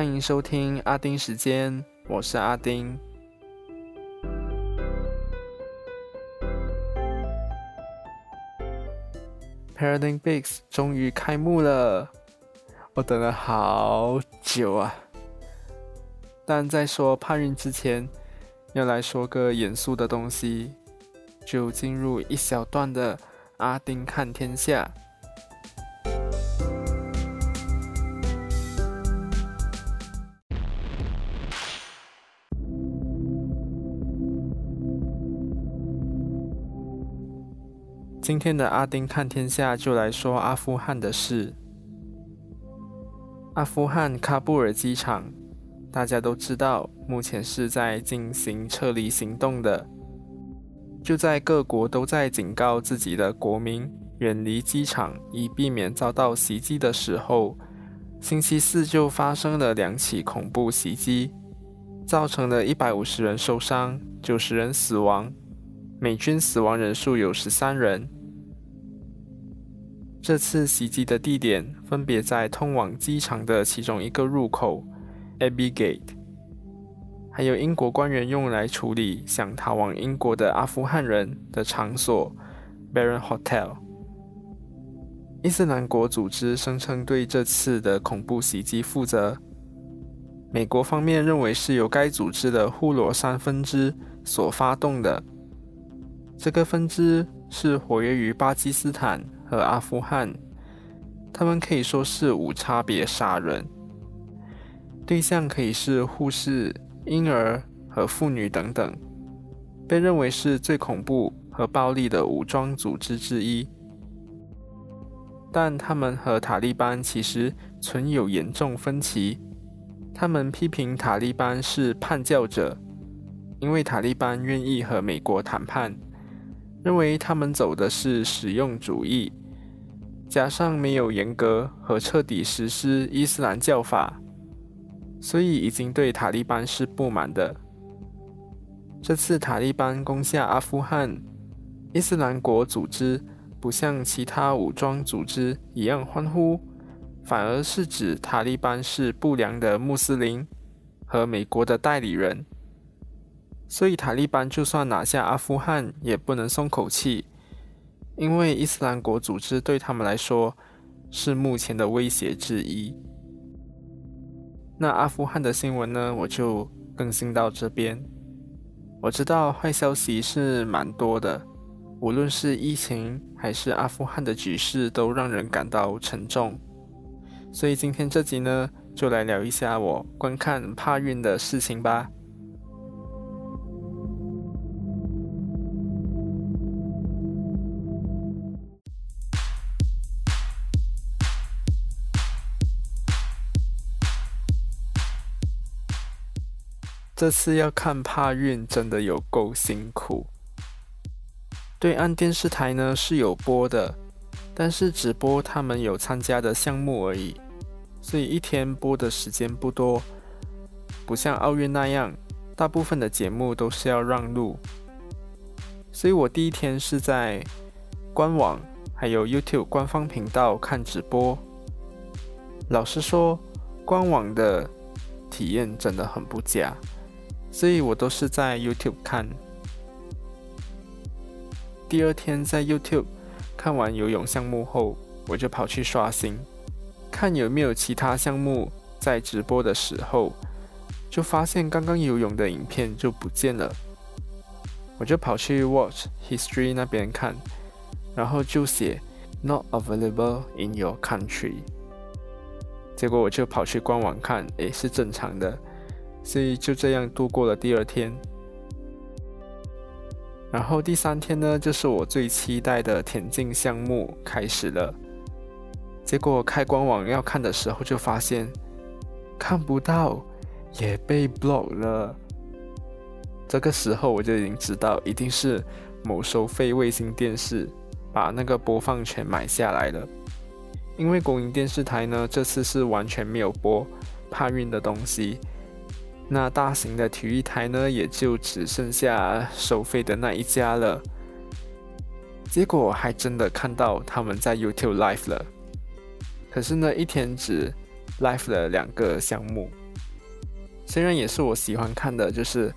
欢迎收听阿丁时间，我是阿丁。Paralympics 终于开幕了，我等了好久啊！但在说帕运之前，要来说个严肃的东西，就进入一小段的阿丁看天下。今天的阿丁看天下就来说阿富汗的事。阿富汗喀布尔机场，大家都知道，目前是在进行撤离行动的。就在各国都在警告自己的国民远离机场，以避免遭到袭击的时候，星期四就发生了两起恐怖袭击，造成了一百五十人受伤，九十人死亡。美军死亡人数有十三人。这次袭击的地点分别在通往机场的其中一个入口 Abbey Gate，还有英国官员用来处理想逃往英国的阿富汗人的场所 Baron Hotel。伊斯兰国组织声称对这次的恐怖袭击负责。美国方面认为是由该组织的呼罗珊分支所发动的。这个分支是活跃于巴基斯坦和阿富汗，他们可以说是无差别杀人，对象可以是护士、婴儿和妇女等等，被认为是最恐怖和暴力的武装组织之一。但他们和塔利班其实存有严重分歧，他们批评塔利班是叛教者，因为塔利班愿意和美国谈判。认为他们走的是实用主义，加上没有严格和彻底实施伊斯兰教法，所以已经对塔利班是不满的。这次塔利班攻下阿富汗，伊斯兰国组织不像其他武装组织一样欢呼，反而是指塔利班是不良的穆斯林和美国的代理人。所以，塔利班就算拿下阿富汗，也不能松口气，因为伊斯兰国组织对他们来说是目前的威胁之一。那阿富汗的新闻呢？我就更新到这边。我知道坏消息是蛮多的，无论是疫情还是阿富汗的局势，都让人感到沉重。所以今天这集呢，就来聊一下我观看帕运的事情吧。这次要看帕运，真的有够辛苦。对岸电视台呢是有播的，但是只播他们有参加的项目而已，所以一天播的时间不多。不像奥运那样，大部分的节目都是要让路。所以我第一天是在官网还有 YouTube 官方频道看直播。老实说，官网的体验真的很不佳。所以我都是在 YouTube 看。第二天在 YouTube 看完游泳项目后，我就跑去刷新，看有没有其他项目在直播的时候，就发现刚刚游泳的影片就不见了。我就跑去 Watch History 那边看，然后就写 Not available in your country。结果我就跑去官网看，诶，是正常的。所以就这样度过了第二天，然后第三天呢，就是我最期待的田径项目开始了。结果开官网要看的时候，就发现看不到，也被 block 了。这个时候我就已经知道，一定是某收费卫星电视把那个播放权买下来了。因为国营电视台呢，这次是完全没有播帕运的东西。那大型的体育台呢，也就只剩下收费的那一家了。结果还真的看到他们在 YouTube Live 了，可是呢，一天只 Live 了两个项目，虽然也是我喜欢看的，就是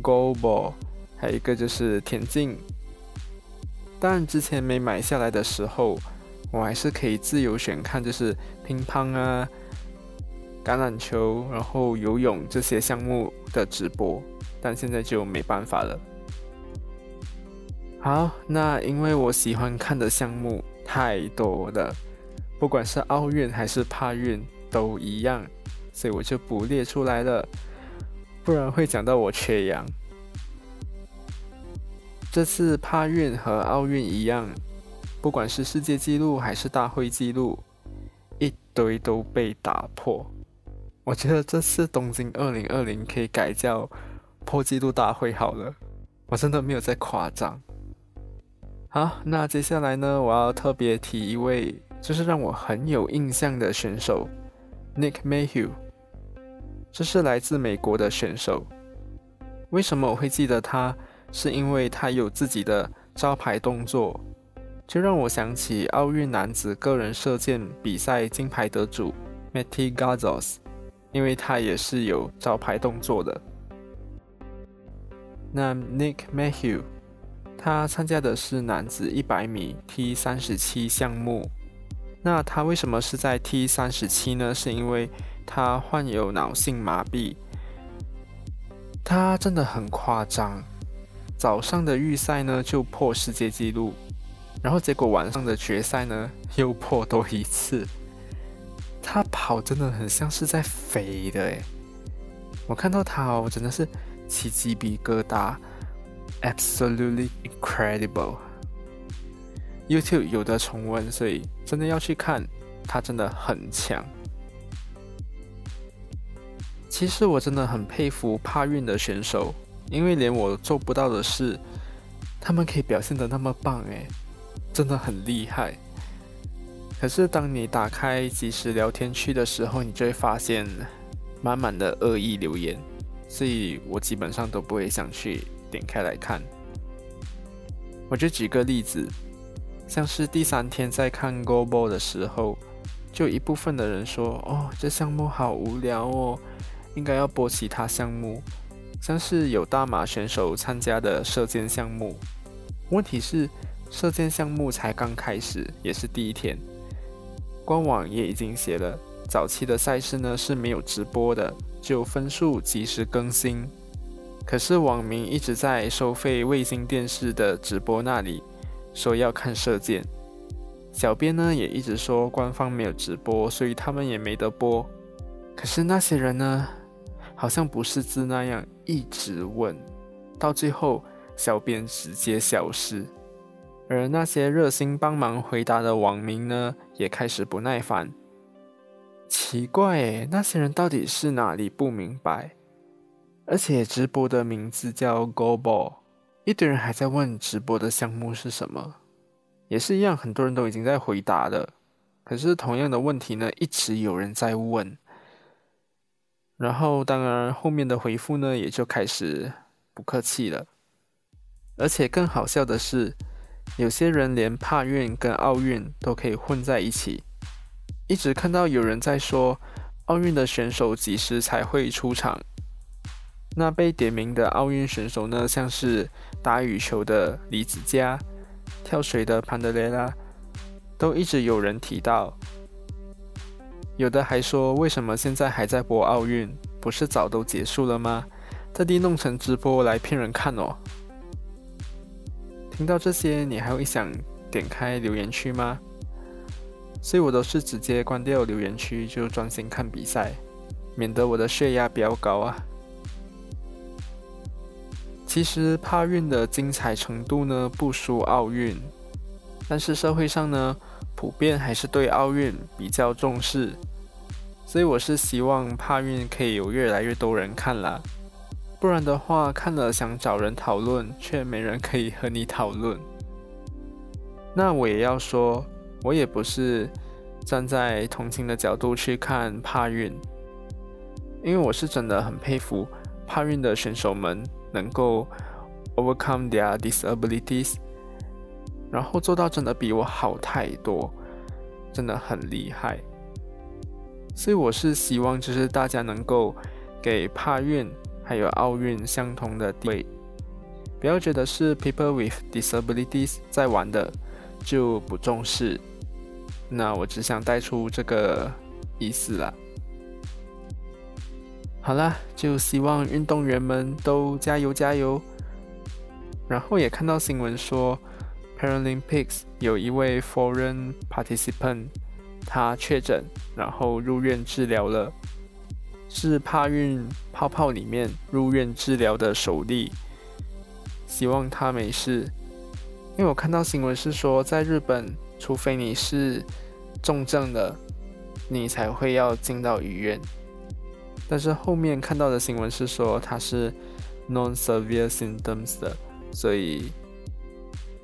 Go Ball，还有一个就是田径。但之前没买下来的时候，我还是可以自由选看，就是乒乓啊、橄榄球，然后游泳这些项目的直播。但现在就没办法了。好，那因为我喜欢看的项目太多了，不管是奥运还是帕运都一样，所以我就不列出来了，不然会讲到我缺氧。这次帕运和奥运一样，不管是世界纪录还是大会纪录，一堆都被打破。我觉得这次东京二零二零可以改叫破纪录大会好了，我真的没有在夸张。好，那接下来呢，我要特别提一位，就是让我很有印象的选手，Nick Mayhew。这是来自美国的选手。为什么我会记得他？是因为他有自己的招牌动作，就让我想起奥运男子个人射箭比赛金牌得主 Matty Gazos，因为他也是有招牌动作的。那 Nick Mayhew。他参加的是男子一百米 T 三十七项目。那他为什么是在 T 三十七呢？是因为他患有脑性麻痹。他真的很夸张，早上的预赛呢就破世界纪录，然后结果晚上的决赛呢又破多一次。他跑真的很像是在飞的诶，我看到他哦，真的是起鸡皮疙瘩。Absolutely incredible! YouTube 有的重温，所以真的要去看，他真的很强。其实我真的很佩服怕运的选手，因为连我做不到的事，他们可以表现的那么棒，诶，真的很厉害。可是当你打开即时聊天区的时候，你就会发现满满的恶意留言，所以我基本上都不会想去。点开来看，我就举个例子，像是第三天在看 Go Bo 的时候，就一部分的人说：“哦，这项目好无聊哦，应该要播其他项目。”像是有大马选手参加的射箭项目，问题是射箭项目才刚开始，也是第一天，官网也已经写了，早期的赛事呢是没有直播的，就分数及时更新。可是网民一直在收费卫星电视的直播那里说要看射箭，小编呢也一直说官方没有直播，所以他们也没得播。可是那些人呢，好像不识字那样一直问，到最后小编直接消失，而那些热心帮忙回答的网民呢，也开始不耐烦。奇怪诶，那些人到底是哪里不明白？而且直播的名字叫 Go Ball，一堆人还在问直播的项目是什么，也是一样，很多人都已经在回答了。可是同样的问题呢，一直有人在问。然后当然后面的回复呢，也就开始不客气了。而且更好笑的是，有些人连帕运跟奥运都可以混在一起，一直看到有人在说奥运的选手几时才会出场。那被点名的奥运选手呢，像是打羽球的李子嘉、跳水的潘德雷拉，都一直有人提到。有的还说，为什么现在还在播奥运？不是早都结束了吗？特地弄成直播来骗人看哦。听到这些，你还会想点开留言区吗？所以我都是直接关掉留言区，就专心看比赛，免得我的血压飙高啊。其实帕运的精彩程度呢不输奥运，但是社会上呢普遍还是对奥运比较重视，所以我是希望帕运可以有越来越多人看啦，不然的话看了想找人讨论，却没人可以和你讨论。那我也要说，我也不是站在同情的角度去看帕运，因为我是真的很佩服帕运的选手们。能够 overcome their disabilities，然后做到真的比我好太多，真的很厉害。所以我是希望，就是大家能够给帕运还有奥运相同的地位。不要觉得是 people with disabilities 在玩的就不重视。那我只想带出这个意思啦。好啦，就希望运动员们都加油加油。然后也看到新闻说，Paralympics 有一位 foreign participant，他确诊，然后入院治疗了，是帕运泡泡里面入院治疗的首例。希望他没事，因为我看到新闻是说，在日本，除非你是重症的，你才会要进到医院。但是后面看到的新闻是说他是 non-severe symptoms 的，所以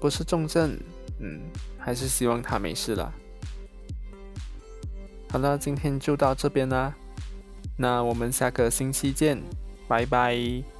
不是重症，嗯，还是希望他没事啦。好了，今天就到这边啦，那我们下个星期见，拜拜。